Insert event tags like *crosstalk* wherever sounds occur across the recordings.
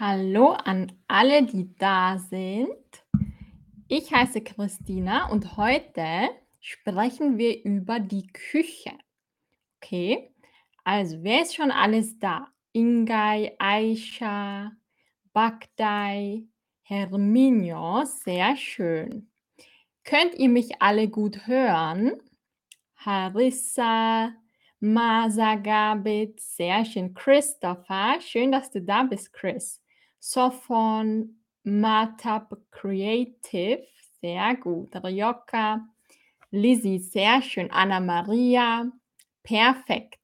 Hallo an alle, die da sind. Ich heiße Christina und heute sprechen wir über die Küche. Okay, also wer ist schon alles da? Ingay, Aisha, Bagdai, Herminio, sehr schön. Könnt ihr mich alle gut hören? Harissa, Masagabit, sehr schön. Christopher, schön, dass du da bist, Chris. Sophon, Matab Creative, sehr gut. Ryoka, Lizzie, sehr schön. Anna Maria, perfekt.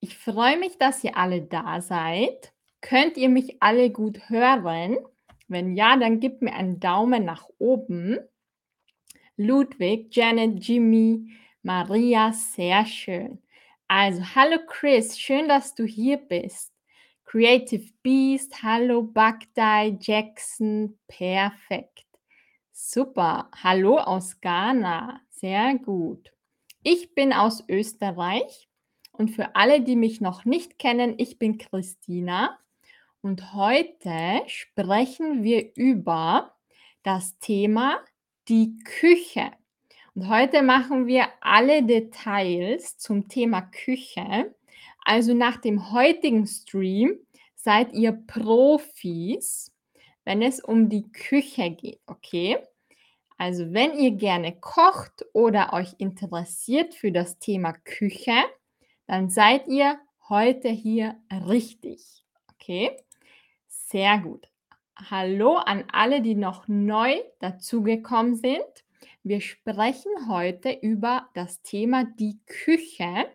Ich freue mich, dass ihr alle da seid. Könnt ihr mich alle gut hören? Wenn ja, dann gebt mir einen Daumen nach oben. Ludwig, Janet, Jimmy, Maria, sehr schön. Also, hallo Chris, schön, dass du hier bist. Creative Beast, hallo Bagdai, Jackson, perfekt. Super. Hallo aus Ghana, sehr gut. Ich bin aus Österreich und für alle, die mich noch nicht kennen, ich bin Christina und heute sprechen wir über das Thema die Küche. Und heute machen wir alle Details zum Thema Küche. Also nach dem heutigen Stream seid ihr Profis, wenn es um die Küche geht, okay? Also wenn ihr gerne kocht oder euch interessiert für das Thema Küche, dann seid ihr heute hier richtig, okay? Sehr gut. Hallo an alle, die noch neu dazugekommen sind. Wir sprechen heute über das Thema die Küche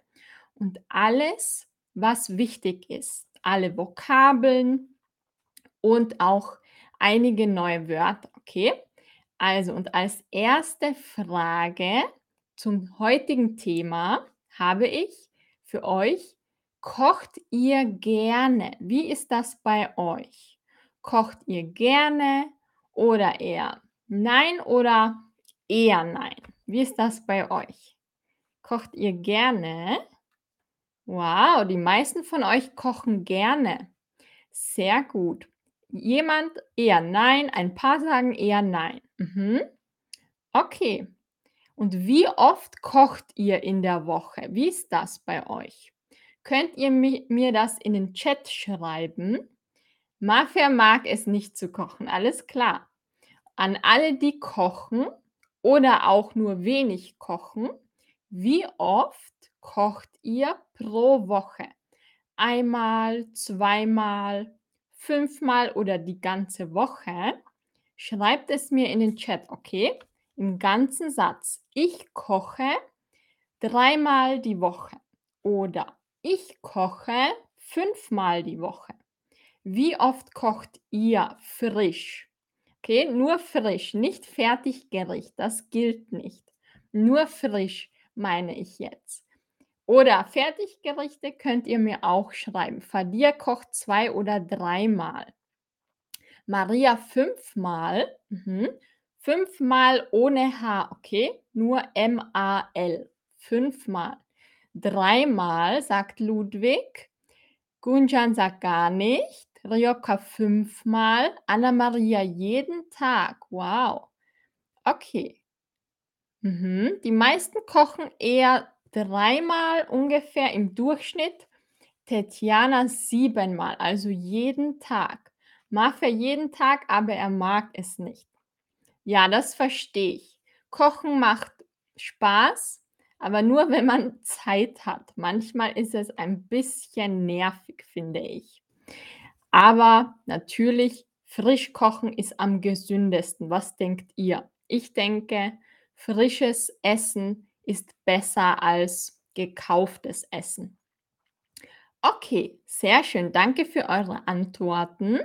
und alles, was wichtig ist. Alle Vokabeln und auch einige neue Wörter, okay? Also, und als erste Frage zum heutigen Thema habe ich für euch, kocht ihr gerne? Wie ist das bei euch? Kocht ihr gerne oder eher nein oder eher nein? Wie ist das bei euch? Kocht ihr gerne? Wow, die meisten von euch kochen gerne. Sehr gut. Jemand eher nein, ein paar sagen eher nein. Mhm. Okay. Und wie oft kocht ihr in der Woche? Wie ist das bei euch? Könnt ihr mi mir das in den Chat schreiben? Mafia mag es nicht zu kochen, alles klar. An alle, die kochen oder auch nur wenig kochen, wie oft kocht ihr pro Woche? Einmal, zweimal, fünfmal oder die ganze Woche? Schreibt es mir in den Chat, okay? Im ganzen Satz. Ich koche dreimal die Woche oder ich koche fünfmal die Woche. Wie oft kocht ihr frisch? Okay, nur frisch, nicht Fertiggericht, das gilt nicht. Nur frisch meine ich jetzt. Oder Fertiggerichte könnt ihr mir auch schreiben. Fadir kocht zwei oder dreimal. Maria fünfmal. Mhm. Fünfmal ohne H, okay? Nur M-A-L. Fünfmal. Dreimal, sagt Ludwig. Gunjan sagt gar nicht. Ryoka fünfmal. Anna-Maria jeden Tag. Wow. Okay. Mhm. Die meisten kochen eher dreimal ungefähr im Durchschnitt. Tetjana siebenmal, also jeden Tag. Mafia jeden Tag, aber er mag es nicht. Ja, das verstehe ich. Kochen macht Spaß, aber nur *laughs* wenn man Zeit hat. Manchmal ist es ein bisschen nervig, finde ich. Aber natürlich, frisch kochen ist am gesündesten. Was denkt ihr? Ich denke, frisches Essen ist besser als gekauftes Essen. Okay, sehr schön. Danke für eure Antworten.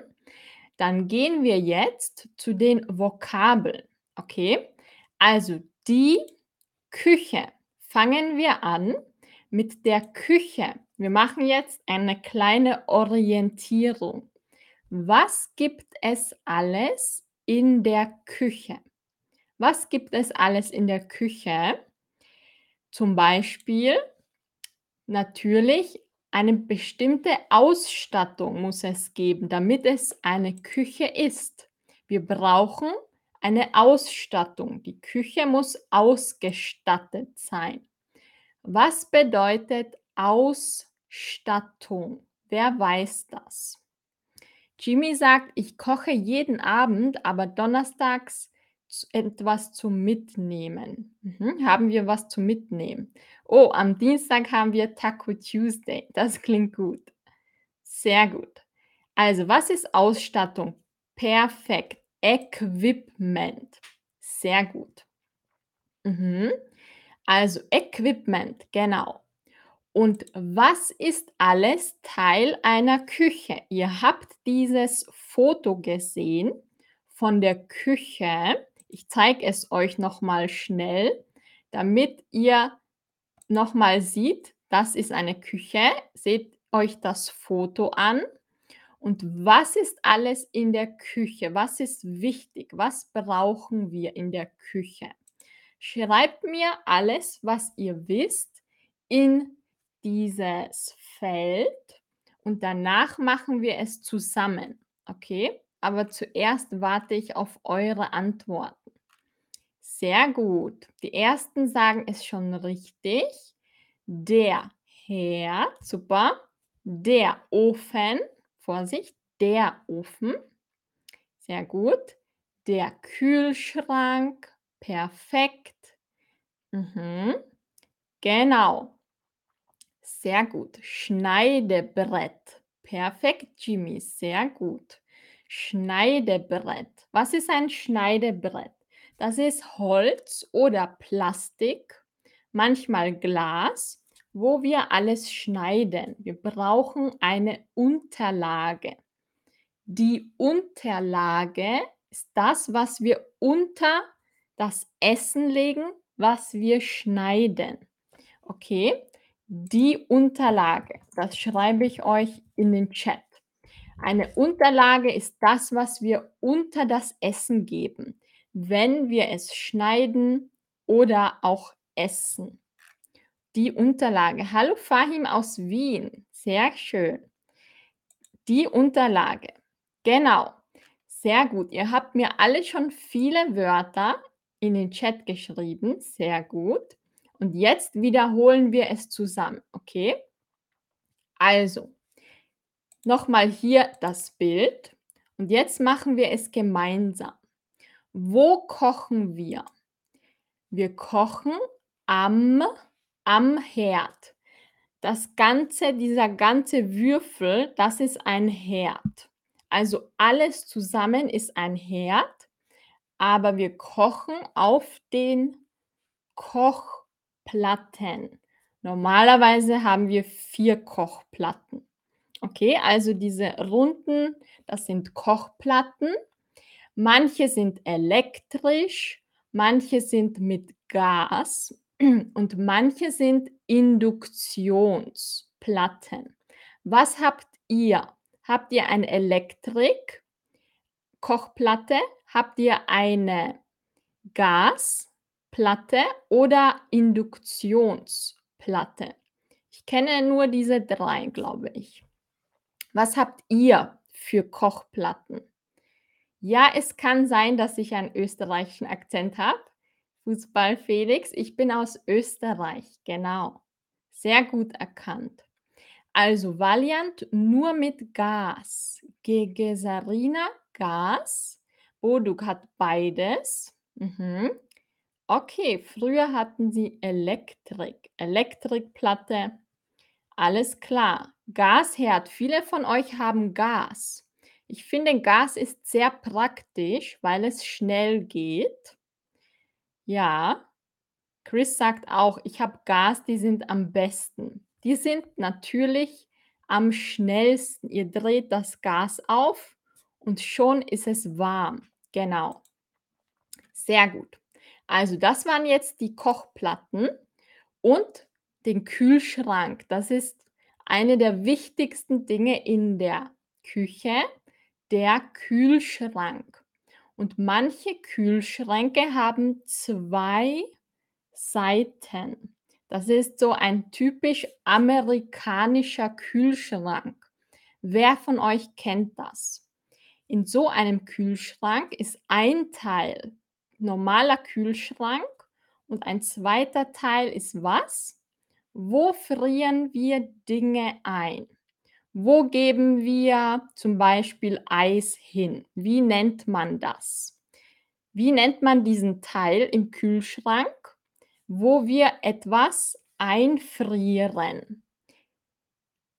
Dann gehen wir jetzt zu den Vokabeln. Okay, also die Küche. Fangen wir an mit der Küche. Wir machen jetzt eine kleine Orientierung. Was gibt es alles in der Küche? Was gibt es alles in der Küche? Zum Beispiel natürlich Eine bestimmte Ausstattung muss es geben, damit es eine Küche ist. Wir brauchen eine Ausstattung. Die Küche muss ausgestattet sein. Was bedeutet Ausstattung? Wer weiß das? Jimmy sagt, ich koche jeden Abend, aber donnerstags etwas zum Mitnehmen. Mhm. Haben wir was zum Mitnehmen? Oh, am Dienstag haben wir Taco Tuesday. Das klingt gut. Sehr gut. Also, was ist Ausstattung? Perfekt. Equipment. Sehr gut. Mhm. Also Equipment, genau. Und was ist alles Teil einer Küche? Ihr habt dieses Foto gesehen von der Küche. Ich zeige es euch noch mal schnell, damit ihr noch mal seht, das ist eine Küche. Seht euch das Foto an. Und was ist alles in der Küche? Was ist wichtig? Was brauchen wir in der Küche? Schreibt mir alles, was ihr wisst, in dieses Feld und danach machen wir es zusammen. Okay? Aber zuerst warte ich auf eure Antworten. Sehr gut. Die ersten sagen es schon richtig. Der Herd, super. Der Ofen, Vorsicht, der Ofen. Sehr gut. Der Kühlschrank, perfekt. Mhm. Genau. Sehr gut. Schneidebrett. Perfekt, Jimmy. Sehr gut. Schneidebrett. Was ist ein Schneidebrett? Das ist Holz oder Plastik, manchmal Glas, wo wir alles schneiden. Wir brauchen eine Unterlage. Die Unterlage ist das, was wir unter das Essen legen, was wir schneiden. Okay? Die Unterlage, das schreibe ich euch in den Chat. Eine Unterlage ist das, was wir unter das Essen geben, wenn wir es schneiden oder auch essen. Die Unterlage. Hallo Fahim aus Wien. Sehr schön. Die Unterlage. Genau. Sehr gut. Ihr habt mir alle schon viele Wörter in den Chat geschrieben. Sehr gut. Und jetzt wiederholen wir es zusammen. Okay? Also, nochmal hier das Bild. Und jetzt machen wir es gemeinsam. Wo kochen wir? Wir kochen am, am Herd. Das ganze, dieser ganze Würfel, das ist ein Herd. Also alles zusammen ist ein Herd, aber wir kochen auf den Kochplatten. Normalerweise haben wir vier Kochplatten. Okay, also diese runden, das sind Kochplatten. Manche sind elektrisch, manche sind mit Gas *clears throat* und manche sind Induktionsplatten. Was habt ihr? Habt ihr eine Elektrik-Kochplatte? Habt ihr eine Gasplatte oder Induktionsplatte? Ich kenne nur diese drei, glaube ich. Was habt ihr für Kochplatten? Ja, es kann sein, dass ich einen österreichischen Akzent habe. Fußball Felix, ich bin aus Österreich, genau. Sehr gut erkannt. Also Valiant nur mit Gas. Gegesarina Gas. Boduk hat beides. Mhm. Okay, früher hatten sie Elektrik, Elektrikplatte. Alles klar. Gasherd. Viele von euch haben Gas. Ich finde, Gas ist sehr praktisch, weil es schnell geht. Ja. Chris sagt auch, ich habe Gas, die sind am besten. Die sind natürlich am schnellsten. Ihr dreht das Gas auf und schon ist es warm. Genau. Sehr gut. Also das waren jetzt die Kochplatten und den Kühlschrank. Das ist eine der wichtigsten Dinge in der Küche, der Kühlschrank. Und manche Kühlschränke haben zwei Seiten. Das ist so ein typisch amerikanischer Kühlschrank. Wer von euch kennt das? In so einem Kühlschrank ist ein Teil normaler Kühlschrank und ein zweiter Teil ist was? Wo frieren wir Dinge ein? Wo geben wir zum Beispiel Eis hin? Wie nennt man das? Wie nennt man diesen Teil im Kühlschrank, wo wir etwas einfrieren?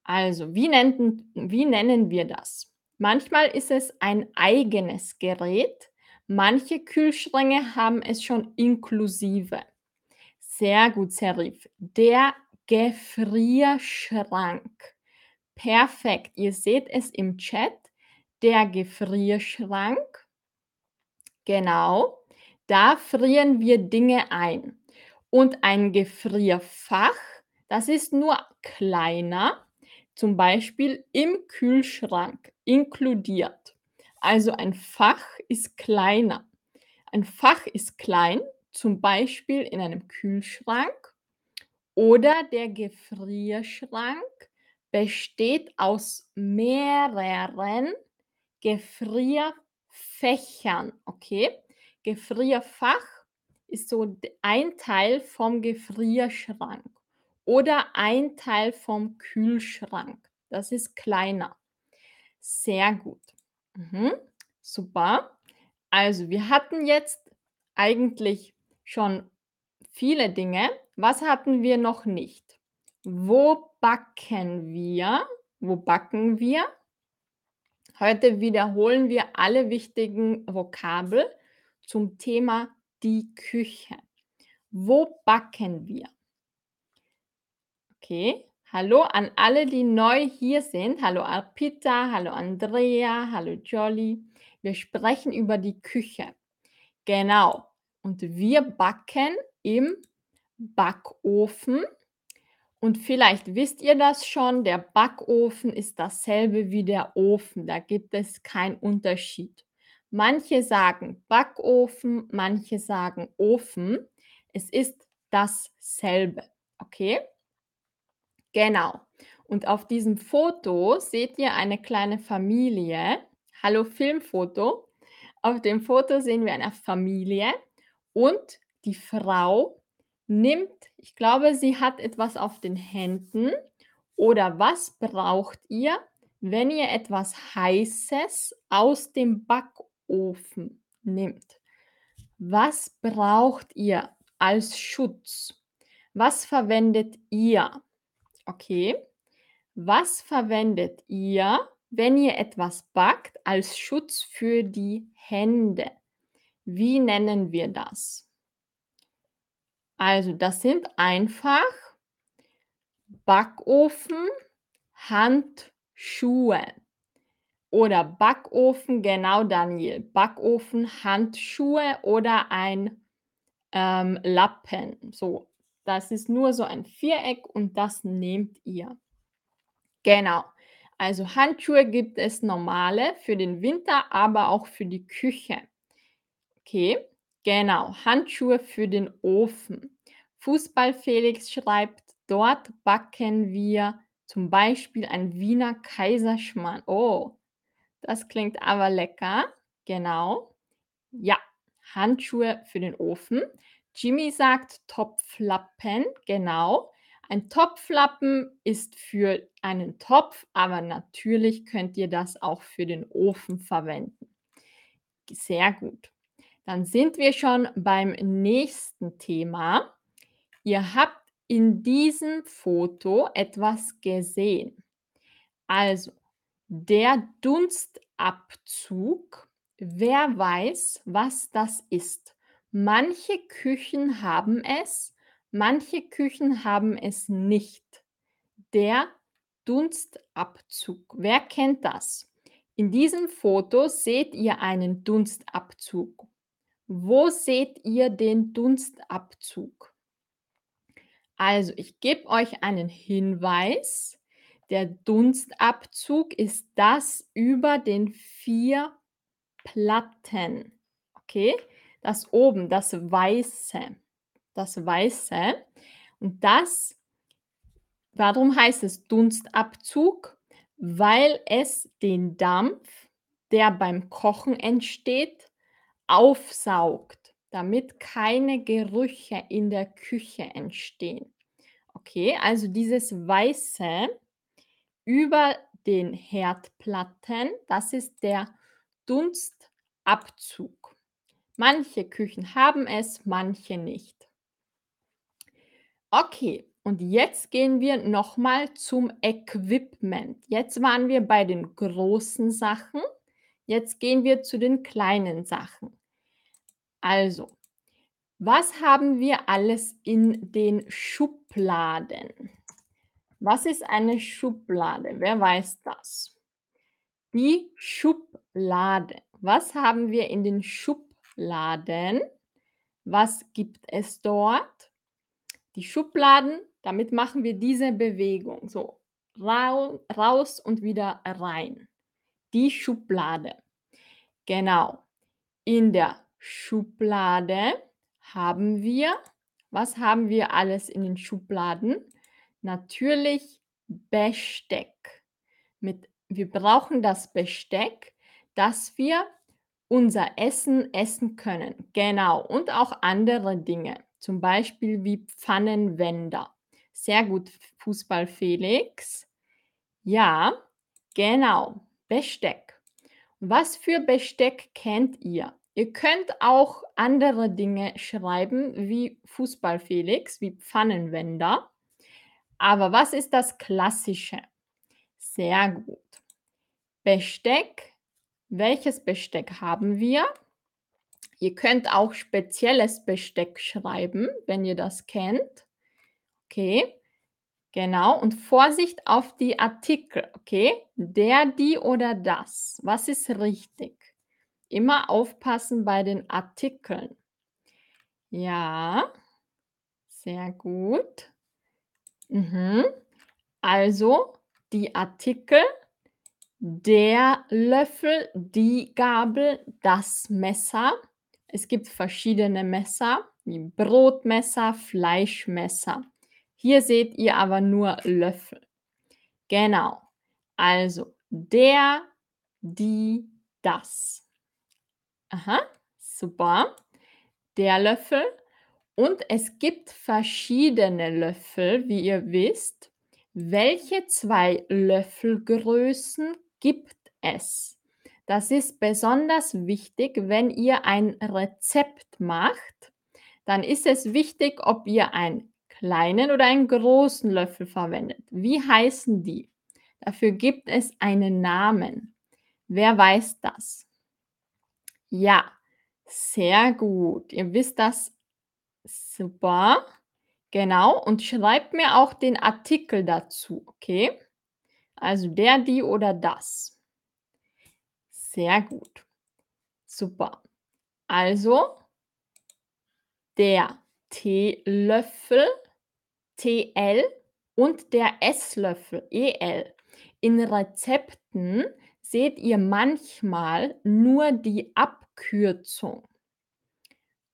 Also, wie nennen, wie nennen wir das? Manchmal ist es ein eigenes Gerät, manche Kühlschränke haben es schon inklusive. Sehr gut, Serif. Der Gefrierschrank. Perfekt. Ihr seht es im Chat. Der Gefrierschrank. Genau. Da frieren wir Dinge ein. Und ein Gefrierfach, das ist nur kleiner, zum Beispiel im Kühlschrank inkludiert. Also ein Fach ist kleiner. Ein Fach ist klein, zum Beispiel in einem Kühlschrank oder der Gefrierschrank besteht aus mehreren Gefrierfächern. Okay? Gefrierfach ist so ein Teil vom Gefrierschrank oder ein Teil vom Kühlschrank. Das ist kleiner. Sehr gut. Mhm. Super. Also wir hatten jetzt eigentlich schon viele Dinge. Was hatten wir noch nicht? Wo backen wir? Wo backen wir? Heute wiederholen wir alle wichtigen Vokabel zum Thema die Küche. Wo backen wir? Okay. Hallo an alle, die neu hier sind. Hallo Arpita, hallo Andrea, hallo Jolly. Wir sprechen über die Küche. Genau. Und wir backen im Backofen. Und vielleicht wisst ihr das schon, der Backofen ist dasselbe wie der Ofen. Da gibt es keinen Unterschied. Manche sagen Backofen, manche sagen Ofen. Es ist dasselbe. Okay? Genau. Und auf diesem Foto seht ihr eine kleine Familie. Hallo Filmfoto. Auf dem Foto sehen wir eine Familie und die Frau nimmt, ich glaube, sie hat etwas auf den Händen. Oder was braucht ihr, wenn ihr etwas Heißes aus dem Backofen nimmt? Was braucht ihr als Schutz? Was verwendet ihr? Okay. Was verwendet ihr, wenn ihr etwas backt, als Schutz für die Hände? Wie nennen wir das? Also, das sind einfach Backofen, Handschuhe. Oder Backofen, genau Daniel. Backofen, Handschuhe oder ein ähm, Lappen. So, das ist nur so ein Viereck und das nehmt ihr. Genau. Also Handschuhe gibt es normale für den Winter, aber auch für die Küche. Okay, genau. Handschuhe für den Ofen. Fußball Felix schreibt, dort backen wir zum Beispiel ein Wiener Kaiserschmarrn. Oh, das klingt aber lecker. Genau. Ja, Handschuhe für den Ofen. Jimmy sagt Topflappen, genau. Ein Topflappen ist für einen Topf, aber natürlich könnt ihr das auch für den Ofen verwenden. Sehr gut. Dann sind wir schon beim nächsten Thema. Ihr habt in diesem Foto etwas gesehen. Also, der Dunstabzug, wer weiß, was das ist? Manche Küchen haben es, manche Küchen haben es nicht. Der Dunstabzug. Wer kennt das? In diesem Foto seht ihr einen Dunstabzug. Wo seht ihr den Dunstabzug? Also, ich gebe euch einen Hinweis. Der Dunstabzug ist das über den vier Platten. Okay? Das oben, das Weiße. Das Weiße. Und das warum heißt es Dunstabzug? Weil es den Dampf, der beim Kochen entsteht, aufsaugt, damit keine Gerüche in der Küche entstehen. Okay, also dieses Weiße über den Herdplatten, das ist der Dunstabzug. Manche Küchen haben es, manche nicht. Okay, und jetzt gehen wir noch mal zum Equipment. Jetzt waren wir bei den großen Sachen, jetzt gehen wir zu den kleinen Sachen. Also, was haben wir alles in den Schubladen? Was ist eine Schublade? Wer weiß das? Die Schublade. Was haben wir in den Schubladen? Was gibt es dort? Die Schubladen, damit machen wir diese Bewegung. So, rau raus und wieder rein. Die Schublade. Genau. In der Schublade haben wir was haben wir alles in den Schubladen? Natürlich Besteck. Mit wir brauchen das Besteck, dass wir unser Essen essen können. Genau. Und auch andere Dinge, zum Beispiel wie Pfannenwender. Sehr gut, Fußball Felix. Ja, genau, Besteck. Was für Besteck kennt ihr? Ihr könnt auch andere Dinge schreiben, wie Fußball Felix, wie Pfannenwender. Aber was ist das Klassische? Sehr gut. Besteck. Welches Besteck haben wir? Ihr könnt auch spezielles Besteck schreiben, wenn ihr das kennt. Okay, genau. Und Vorsicht auf die Artikel, okay? Der, die oder das. Was ist richtig? Immer aufpassen bei den Artikeln. Ja, sehr gut. Mhm. Also die Artikel der Löffel, die Gabel, das Messer. Es gibt verschiedene Messer, wie Brotmesser, Fleischmesser. Hier seht ihr aber nur Löffel. Genau. Also der, die, das. Aha, super. Der Löffel. Und es gibt verschiedene Löffel, wie ihr wisst. Welche zwei Löffelgrößen gibt es? Das ist besonders wichtig, wenn ihr ein Rezept macht. Dann ist es wichtig, ob ihr einen kleinen oder einen großen Löffel verwendet. Wie heißen die? Dafür gibt es einen Namen. Wer weiß das? Ja, sehr gut. Ihr wisst das super. Genau. Und schreibt mir auch den Artikel dazu, okay? Also der, die oder das. Sehr gut. Super. Also der Teelöffel, TL und der Esslöffel, EL. In Rezepten seht ihr manchmal nur die Abkürzung.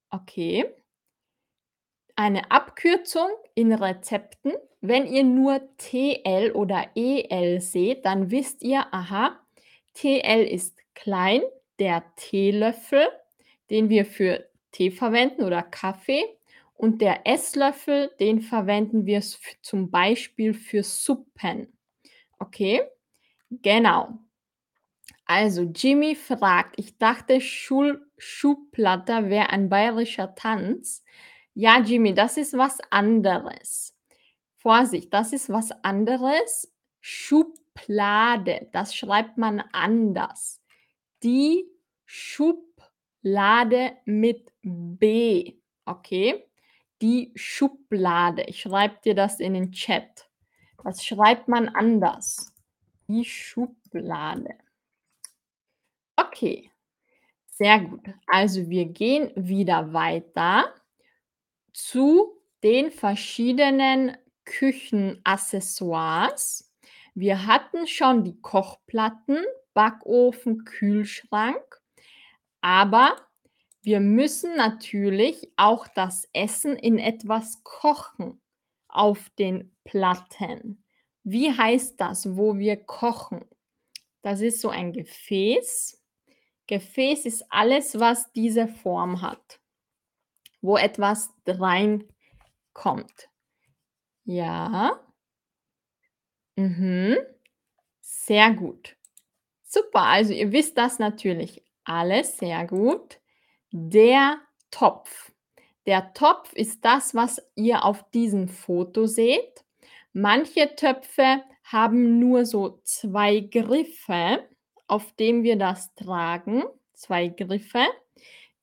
Okay. Eine Abkürzung in Rezepten, wenn ihr nur TL oder EL seht, dann wisst ihr, aha, TL ist klein, der Teelöffel, den wir für Tee verwenden oder Kaffee. Und der Esslöffel, den verwenden wir zum Beispiel für Suppen. Okay, genau. Also Jimmy fragt, ich dachte Schul Schuhplatter wäre ein bayerischer Tanz. Ja, Jimmy, das ist was anderes. Vorsicht, das ist was anderes. Schublade, das schreibt man anders. Die Schublade mit B, okay? Die Schublade. Ich schreibe dir das in den Chat. Das schreibt man anders. Die Schublade. Okay, sehr gut. Also wir gehen wieder weiter zu den verschiedenen Küchenaccessoires. Wir hatten schon die Kochplatten, Backofen, Kühlschrank, aber wir müssen natürlich auch das Essen in etwas kochen. auf den Platten. Wie heißt das, wo wir kochen? Das ist so ein Gefäß. Gefäß ist alles, was diese Form hat, wo etwas reinkommt. Ja. Mhm. Sehr gut. Super, also ihr wisst das natürlich alles sehr gut. Der Topf. Der Topf ist das, was ihr auf diesem Foto seht. Manche Töpfe haben nur so 2 Griffe, auf dem wir das tragen, 2 Griffe.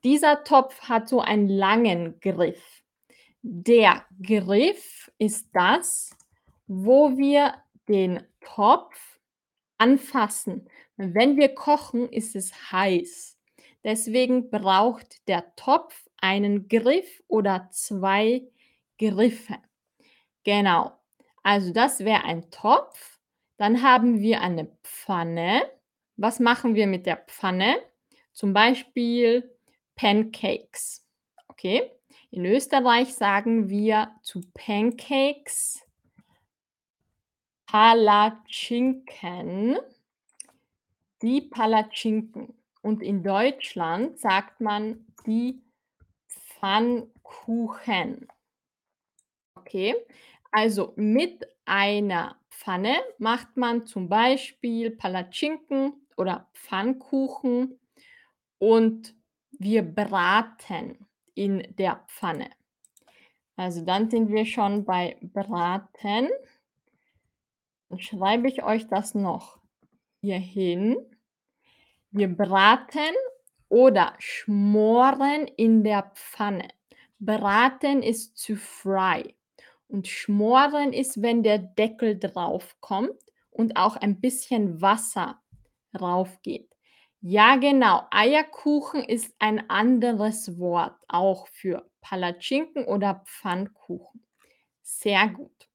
Dieser Topf hat so einen langen Griff. Der Griff ist das, wo wir den Topf anfassen. Wenn wir kochen, ist es heiß. Deswegen braucht der Topf einen Griff oder 2 Griffe. Genau. Also das wäre ein Topf. Dann haben wir eine Pfanne. Was machen wir mit der Pfanne? Zum Beispiel Pancakes. Okay? In Österreich sagen wir zu Pancakes Palatschinken. Die Palatschinken. Und in Deutschland sagt man die Pfannkuchen. Okay, also mit einer Pfanne macht man zum Beispiel Palatschinken oder Pfannkuchen und wir braten in der Pfanne. Also dann sind wir schon bei braten. Dann schreibe ich euch das noch hier hin. Wir braten oder schmoren in der Pfanne. Braten ist to fry und schmoren ist, wenn der Deckel drauf kommt und auch ein bisschen Wasser drauf geht. Ja, genau. Eierkuchen ist ein anderes Wort auch für Palatschinken oder Pfannkuchen. Sehr gut.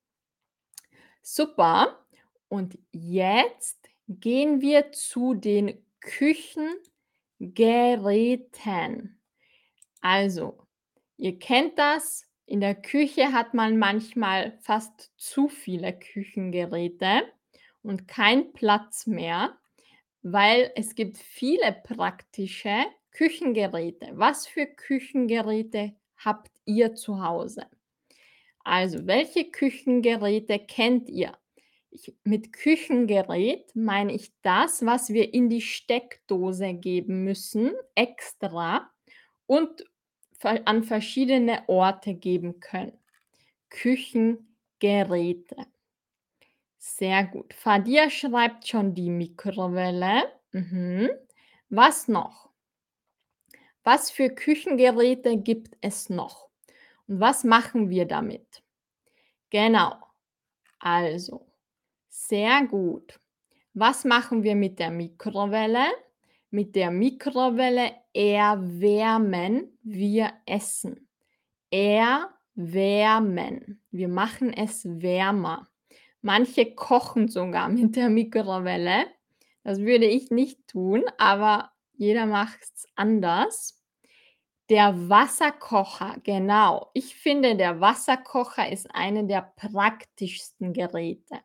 Super. Und jetzt gehen wir zu den Küchengeräten. Also, ihr kennt das. In der Küche hat man manchmal fast zu viele Küchengeräte und keinen Platz mehr, weil es gibt viele praktische Küchengeräte. Was für Küchengeräte habt ihr zu Hause? Also, welche Küchengeräte kennt ihr? Ich, mit Küchengerät meine ich das, was wir in die Steckdose geben müssen, extra und an verschiedene Orte geben können. Küchengeräte. Sehr gut. Fadia schreibt schon die Mikrowelle. Mhm. Was noch? Was für Küchengeräte gibt es noch? Und was machen wir damit? Genau. Also, sehr gut. Was machen wir mit der Mikrowelle? Mit der Mikrowelle erwärmen wir Essen. Erwärmen. Wir machen es wärmer. Manche kochen sogar mit der Mikrowelle. Das würde ich nicht tun, aber jeder macht es anders. Der Wasserkocher, genau. Ich finde, der Wasserkocher ist eine der praktischsten Geräte.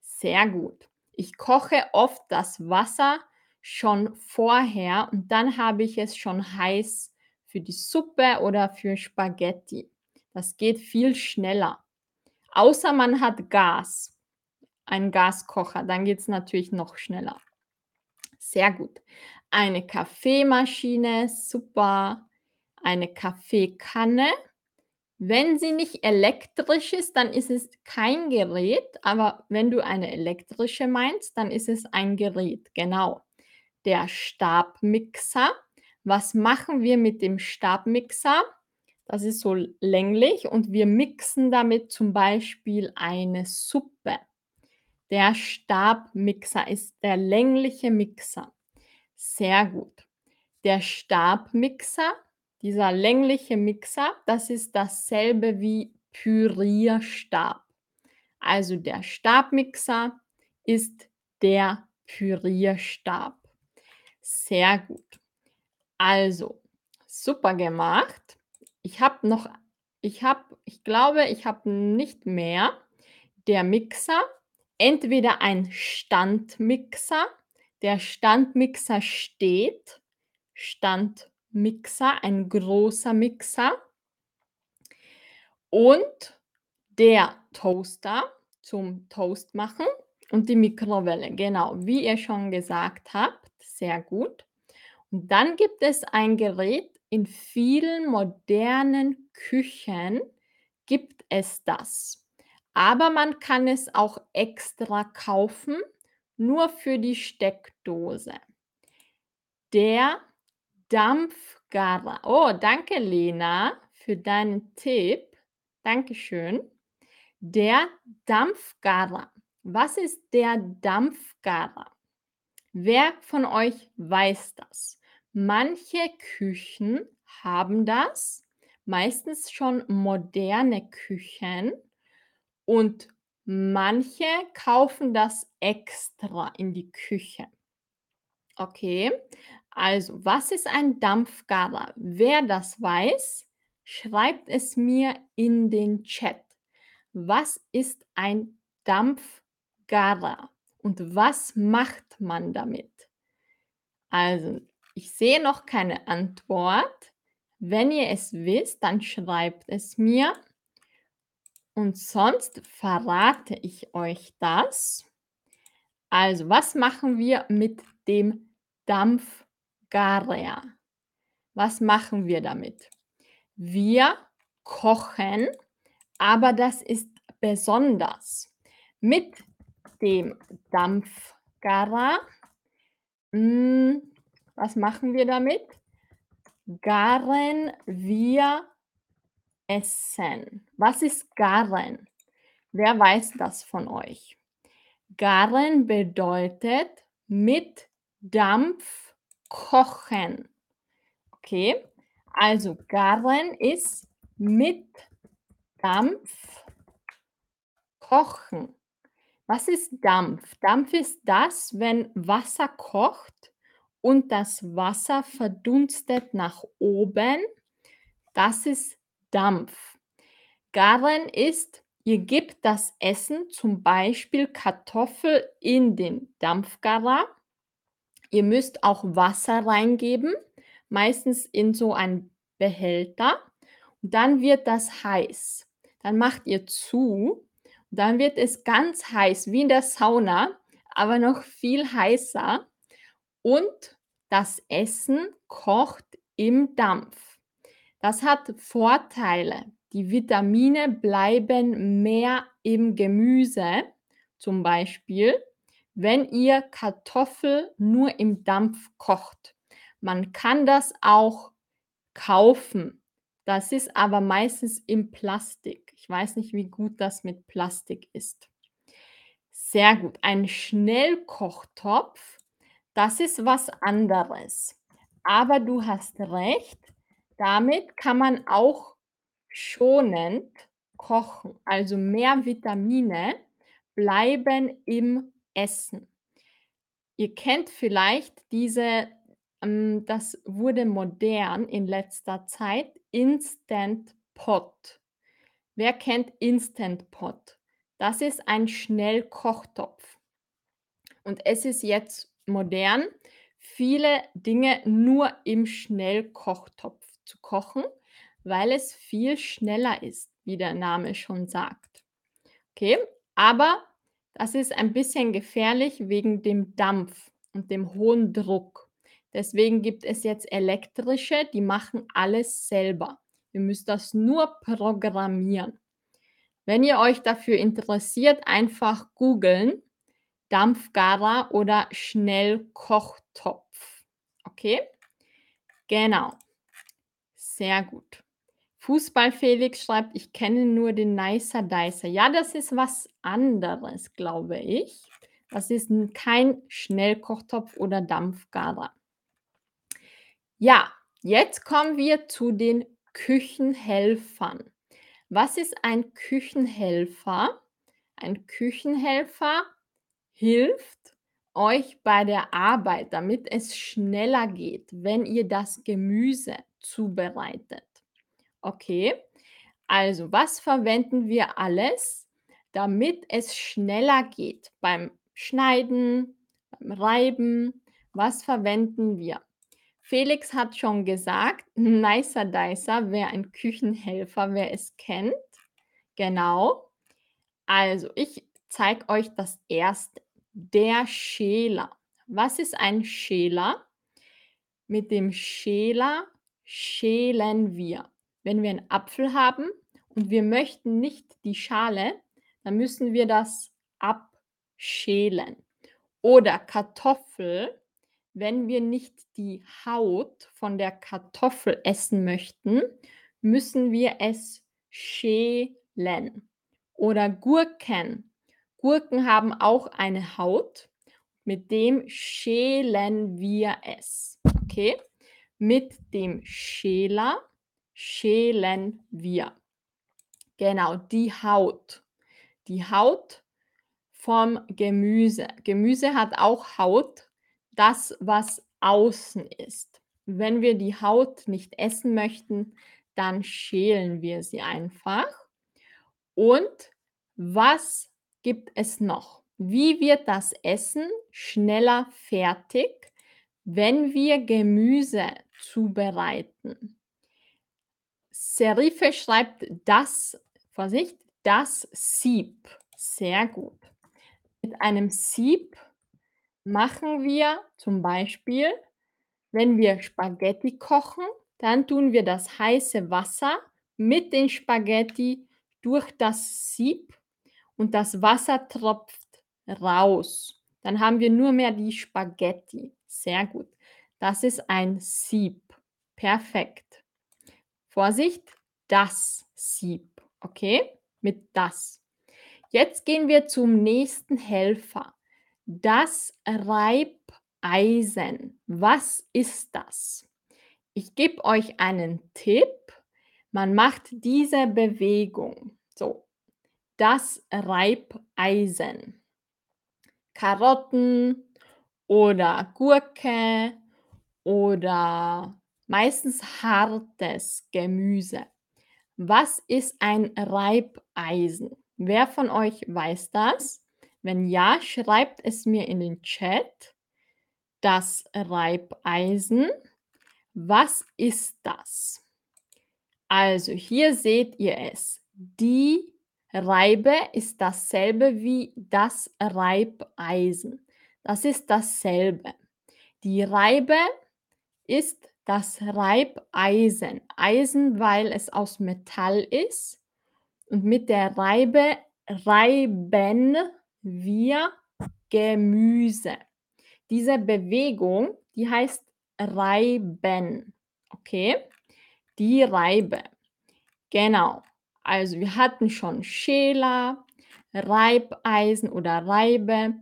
Sehr gut. Ich koche oft das Wasser schon vorher und dann habe ich es schon heiß für die Suppe oder für Spaghetti. Das geht viel schneller. Außer man hat Gas, einen Gaskocher, dann geht es natürlich noch schneller. Sehr gut. Eine Kaffeemaschine, super. Eine Kaffeekanne. Wenn sie nicht elektrisch ist, dann ist es kein Gerät, aber wenn du eine elektrische meinst, dann ist es ein Gerät, genau. Der Stabmixer. Was machen wir mit dem Stabmixer? Das ist so länglich und wir mixen damit zum Beispiel eine Suppe. Der Stabmixer ist der längliche Mixer. Sehr gut. Der Stabmixer, dieser längliche Mixer, das ist dasselbe wie Pürierstab. Also der Stabmixer ist der Pürierstab. Sehr gut. Also, super gemacht. Ich habe noch ich habe ich glaube, ich habe nicht mehr. Der Mixer, entweder ein Standmixer. Der Standmixer steht. Standmixer, ein großer Mixer. Und der Toaster zum Toast machen und die Mikrowelle, genau, wie ihr schon gesagt habt, sehr gut. Und dann gibt es ein Gerät, in vielen modernen Küchen gibt es das. Aber man kann es auch extra kaufen, nur für die Steckdose. Der Dampfgarer. Oh, danke Lena für deinen Tipp. Dankeschön. Der Dampfgarer. Was ist der Dampfgarer? Wer von euch weiß das? Manche Küchen haben das, meistens schon moderne Küchen und manche kaufen das extra in die Küche. Okay, also was ist ein Dampfgarer? Wer das weiß, schreibt es mir in den Chat. Was ist ein Dampfgarer und was macht man damit? Also, ich sehe noch keine Antwort. Wenn ihr es wisst, dann schreibt es mir. Und sonst verrate ich euch das. Also, was machen wir mit dem Dampfgarer? Was machen wir damit? Wir kochen, aber das ist besonders. Mit dem Dampfgarer, hm, was machen wir damit? Garen wir Essen. Was ist Garen? Wer weiß das von euch? Garen bedeutet mit Dampf kochen. Okay, also Garen ist mit Dampf kochen. Was ist Dampf? Dampf ist das, wenn Wasser kocht und das Wasser verdunstet nach oben. Das ist Dampf. Garen ist, ihr gebt das Essen, zum Beispiel Kartoffel, in den Dampfgarer. Ihr müsst auch Wasser reingeben, meistens in so einen Behälter. Und dann wird das heiß. Dann macht ihr zu. Dann wird es ganz heiß, wie in der Sauna, aber noch viel heißer. Und das Essen kocht im Dampf. Das hat Vorteile. Die Vitamine bleiben mehr im Gemüse, zum Beispiel, wenn ihr Kartoffel nur im Dampf kocht. Man kann das auch kaufen. Das ist aber meistens im Plastik. Ich weiß nicht, wie gut das mit Plastik ist. Sehr gut. Ein Schnellkochtopf, das ist was anderes. Aber du hast recht, damit kann man auch schonend kochen. Also mehr Vitamine bleiben im Essen. Ihr kennt vielleicht diese, ähm, das wurde modern in letzter Zeit, Instant Pot. Wer kennt Instant Pot? Das ist ein Schnellkochtopf. Und es ist jetzt modern, viele Dinge nur im Schnellkochtopf zu kochen, weil es viel schneller ist, wie der Name schon sagt. Okay, aber das ist ein bisschen gefährlich wegen dem Dampf und dem hohen Druck. Deswegen gibt es jetzt elektrische, die machen alles selber. Ihr müsst das nur programmieren. Wenn ihr euch dafür interessiert, einfach googeln Dampfgarer oder Schnellkochtopf. Okay? Genau. Sehr gut. Fußball Felix schreibt, ich kenne nur den Nicer Dicer. Ja, das ist was anderes, glaube ich. Das ist kein Schnellkochtopf oder Dampfgarer. Ja, jetzt kommen wir zu den Küchenhelfern. Was ist ein Küchenhelfer? Ein Küchenhelfer hilft euch bei der Arbeit, damit es schneller geht, wenn ihr das Gemüse zubereitet. Okay, Also, was verwenden wir alles, damit es schneller geht beim Schneiden, beim Reiben? Was verwenden wir? Felix hat schon gesagt, *laughs* Nicer Dicer wäre ein Küchenhelfer, wer es kennt. Genau. Also, ich zeige euch das erste. Der Schäler. Was ist ein Schäler? Mit dem Schäler schälen wir. Wenn wir einen Apfel haben und wir möchten nicht die Schale, dann müssen wir das abschälen. Oder Kartoffel, wenn wir nicht die Haut von der Kartoffel essen möchten, müssen wir es schälen. Oder Gurken. Gurken haben auch eine Haut. Mit dem schälen wir es. Okay? Mit dem Schäler schälen wir. Genau, die Haut. Die Haut vom Gemüse. Gemüse hat auch Haut, das, was außen ist. Wenn wir die Haut nicht essen möchten, dann schälen wir sie einfach. Und was gibt es noch? Wie wird das Essen schneller fertig, wenn wir Gemüse zubereiten? Serife schreibt das, Vorsicht, das Sieb. Sehr gut. Mit einem Sieb machen wir zum Beispiel, wenn wir Spaghetti kochen, dann tun wir das heiße Wasser mit den Spaghetti durch das Sieb und das Wasser tropft raus. Dann haben wir nur mehr die Spaghetti. Sehr gut. Das ist ein Sieb. Perfekt. Vorsicht, das Sieb. Okay? Mit das. Jetzt gehen wir zum nächsten Helfer. Das Reibeisen. Was ist das? Ich gebe euch einen Tipp. Man macht diese Bewegung. So, das Reibeisen. Karotten oder Gurke oder meistens hartes Gemüse. Was ist ein Reibeisen? Wer von euch weiß das? Wenn ja, schreibt es mir in den Chat. Das Reibeisen. Was ist das? Also hier seht ihr es. Die Reibe ist dasselbe wie das Reibeisen. Das ist dasselbe. Die Reibe ist das Reibeisen. Eisen, weil es aus Metall ist. Und mit der Reibe reiben wir Gemüse. Diese Bewegung, die heißt reiben. Okay? Die Reibe. Genau. Also wir hatten schon Schäler, Reibeisen oder Reibe.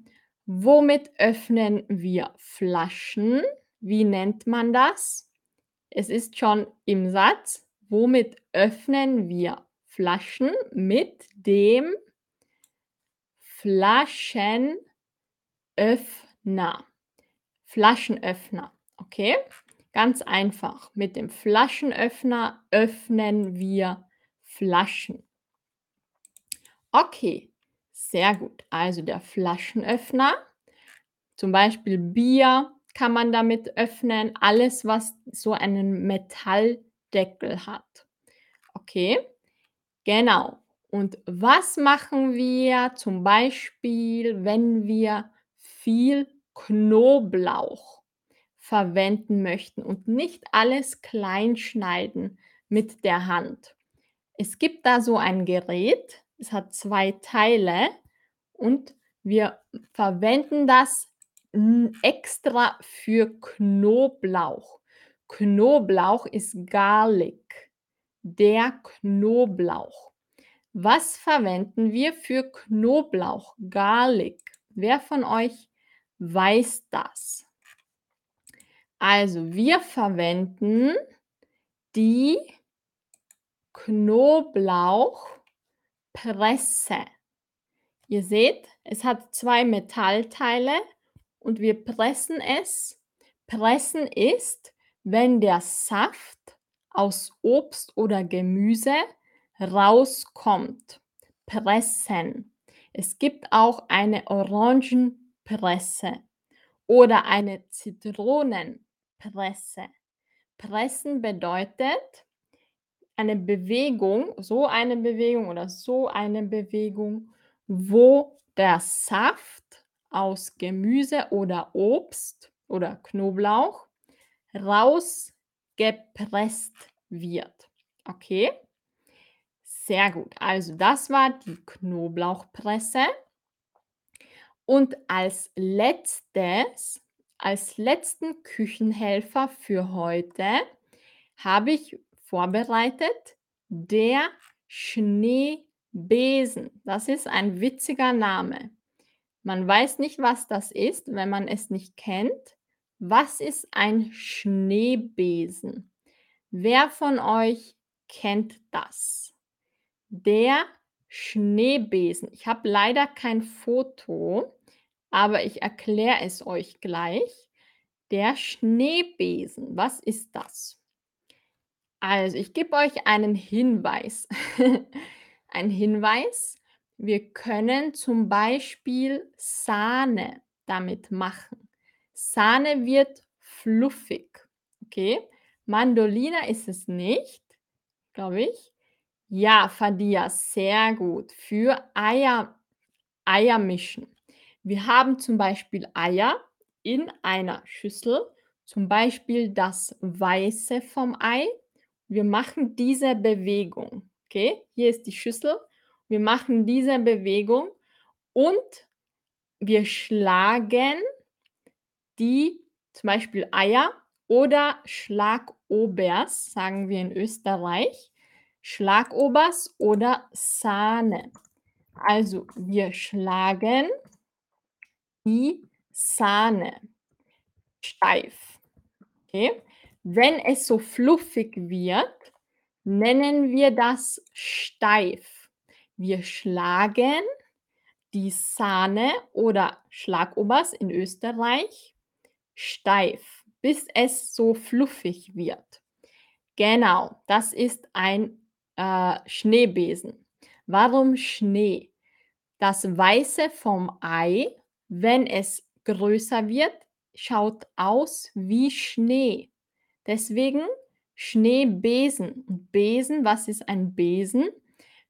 Womit öffnen wir Flaschen? Wie nennt man das? Es ist schon im Satz. Womit öffnen wir Flaschen? Mit dem Flaschenöffner. Flaschenöffner. Okay? Ganz einfach. Mit dem Flaschenöffner öffnen wir Flaschen. Okay, sehr gut. Also der Flaschenöffner. Zum Beispiel Bier kann man damit öffnen. Alles, was so einen Metalldeckel hat. Okay, genau. Und was machen wir zum Beispiel, wenn wir viel Knoblauch verwenden möchten und nicht alles klein schneiden mit der Hand? Es gibt da so ein Gerät, es hat zwei Teile und wir verwenden das extra für Knoblauch. Knoblauch ist Garlic, der Knoblauch. Was verwenden wir für Knoblauch? Garlic. Wer von euch weiß das? Also, wir verwenden die Knoblauchpresse. Ihr seht, es hat zwei Metallteile und wir pressen es. Pressen ist, wenn der Saft aus Obst oder Gemüse rauskommt. Pressen. Es gibt auch eine Orangenpresse oder eine Zitronenpresse. Pressen bedeutet eine Bewegung, so eine Bewegung oder so eine Bewegung, wo der Saft aus Gemüse oder Obst oder Knoblauch rausgepresst wird. Okay? Sehr gut. Also das war die Knoblauchpresse. Und als letztes, als letzten Küchenhelfer für heute habe ich vorbereitet der Schneebesen. Das ist ein witziger Name. Man weiß nicht, was das ist, wenn man es nicht kennt. Was ist ein Schneebesen? Wer von euch kennt das? Der Schneebesen. Ich habe leider kein Foto, aber ich erkläre es euch gleich. Der Schneebesen, was ist das? Also, ich gebe euch einen Hinweis. *laughs* Ein Hinweis, wir können zum Beispiel Sahne damit machen. Sahne wird fluffig, okay? Mandolina ist es nicht, glaube ich. Ja, Fadia, sehr gut. Für Eier, Eier mischen. Wir haben zum Beispiel Eier in einer Schüssel, zum Beispiel das Weiße vom Ei. Wir machen diese Bewegung. Okay, hier ist die Schüssel. Wir machen diese Bewegung und wir schlagen die zum Beispiel Eier oder Schlagobers, sagen wir in Österreich. Schlagobers oder Sahne. Also wir schlagen die Sahne steif. Okay? Wenn es so fluffig wird, nennen wir das steif. Wir schlagen die Sahne oder Schlagobers in Österreich steif, bis es so fluffig wird. Genau, das ist ein äh, Schneebesen. Warum Schnee? Das Weiße vom Ei, wenn es größer wird, schaut aus wie Schnee. Deswegen Schneebesen. Und Besen, was ist ein Besen?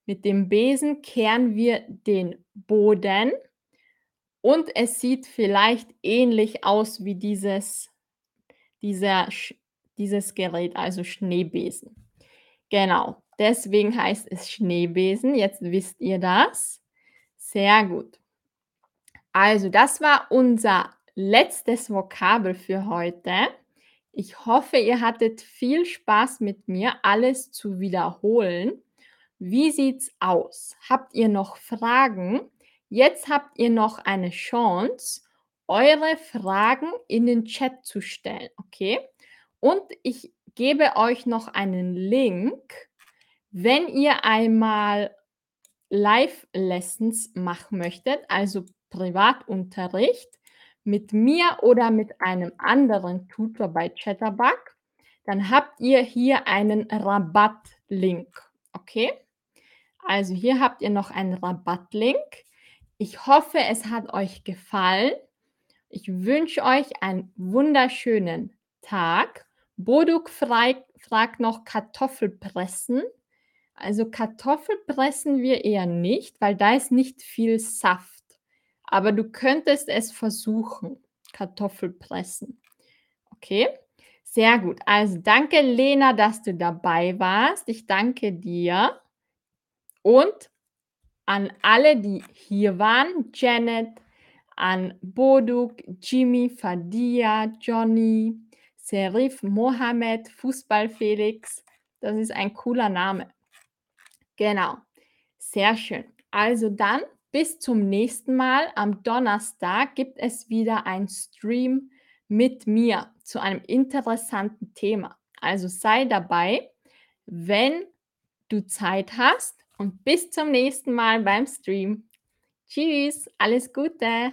Mit dem Besen kehren wir den Boden und es sieht vielleicht ähnlich aus wie dieses, dieser, dieses Gerät, also Schneebesen. Genau, deswegen heißt es Schneebesen. Jetzt wisst ihr das. Sehr gut. Also, das war unser letztes Vokabel für heute. Ich hoffe, ihr hattet viel Spaß mit mir, alles zu wiederholen. Wie sieht's aus? Habt ihr noch Fragen? Jetzt habt ihr noch eine Chance, eure Fragen in den Chat zu stellen, okay? Und ich gebe euch noch einen Link, wenn ihr einmal Live-Lessons machen möchtet, also Privatunterricht mit mir oder mit einem anderen Tutor bei Chatterbug, dann habt ihr hier einen Rabattlink, okay? Also hier habt ihr noch einen Rabattlink. Ich hoffe, es hat euch gefallen. Ich wünsche euch einen wunderschönen Tag Boduk fragt noch Kartoffelpressen. Also Kartoffel pressen wir eher nicht, weil da ist nicht viel Saft. Aber du könntest es versuchen, Kartoffelpressen. Okay, sehr gut. Also danke Lena, dass du dabei warst. Ich danke dir. Und an alle, die hier waren, Janet, an Boduk, Jimmy, Fadia, Johnny, Serif Mohammed, Fußball Felix. Das ist ein cooler Name. Genau. Sehr schön. Also dann bis zum nächsten Mal. Am Donnerstag gibt es wieder ein Stream mit mir zu einem interessanten Thema. Also sei dabei, wenn du Zeit hast und bis zum nächsten Mal beim Stream. Tschüss, alles Gute.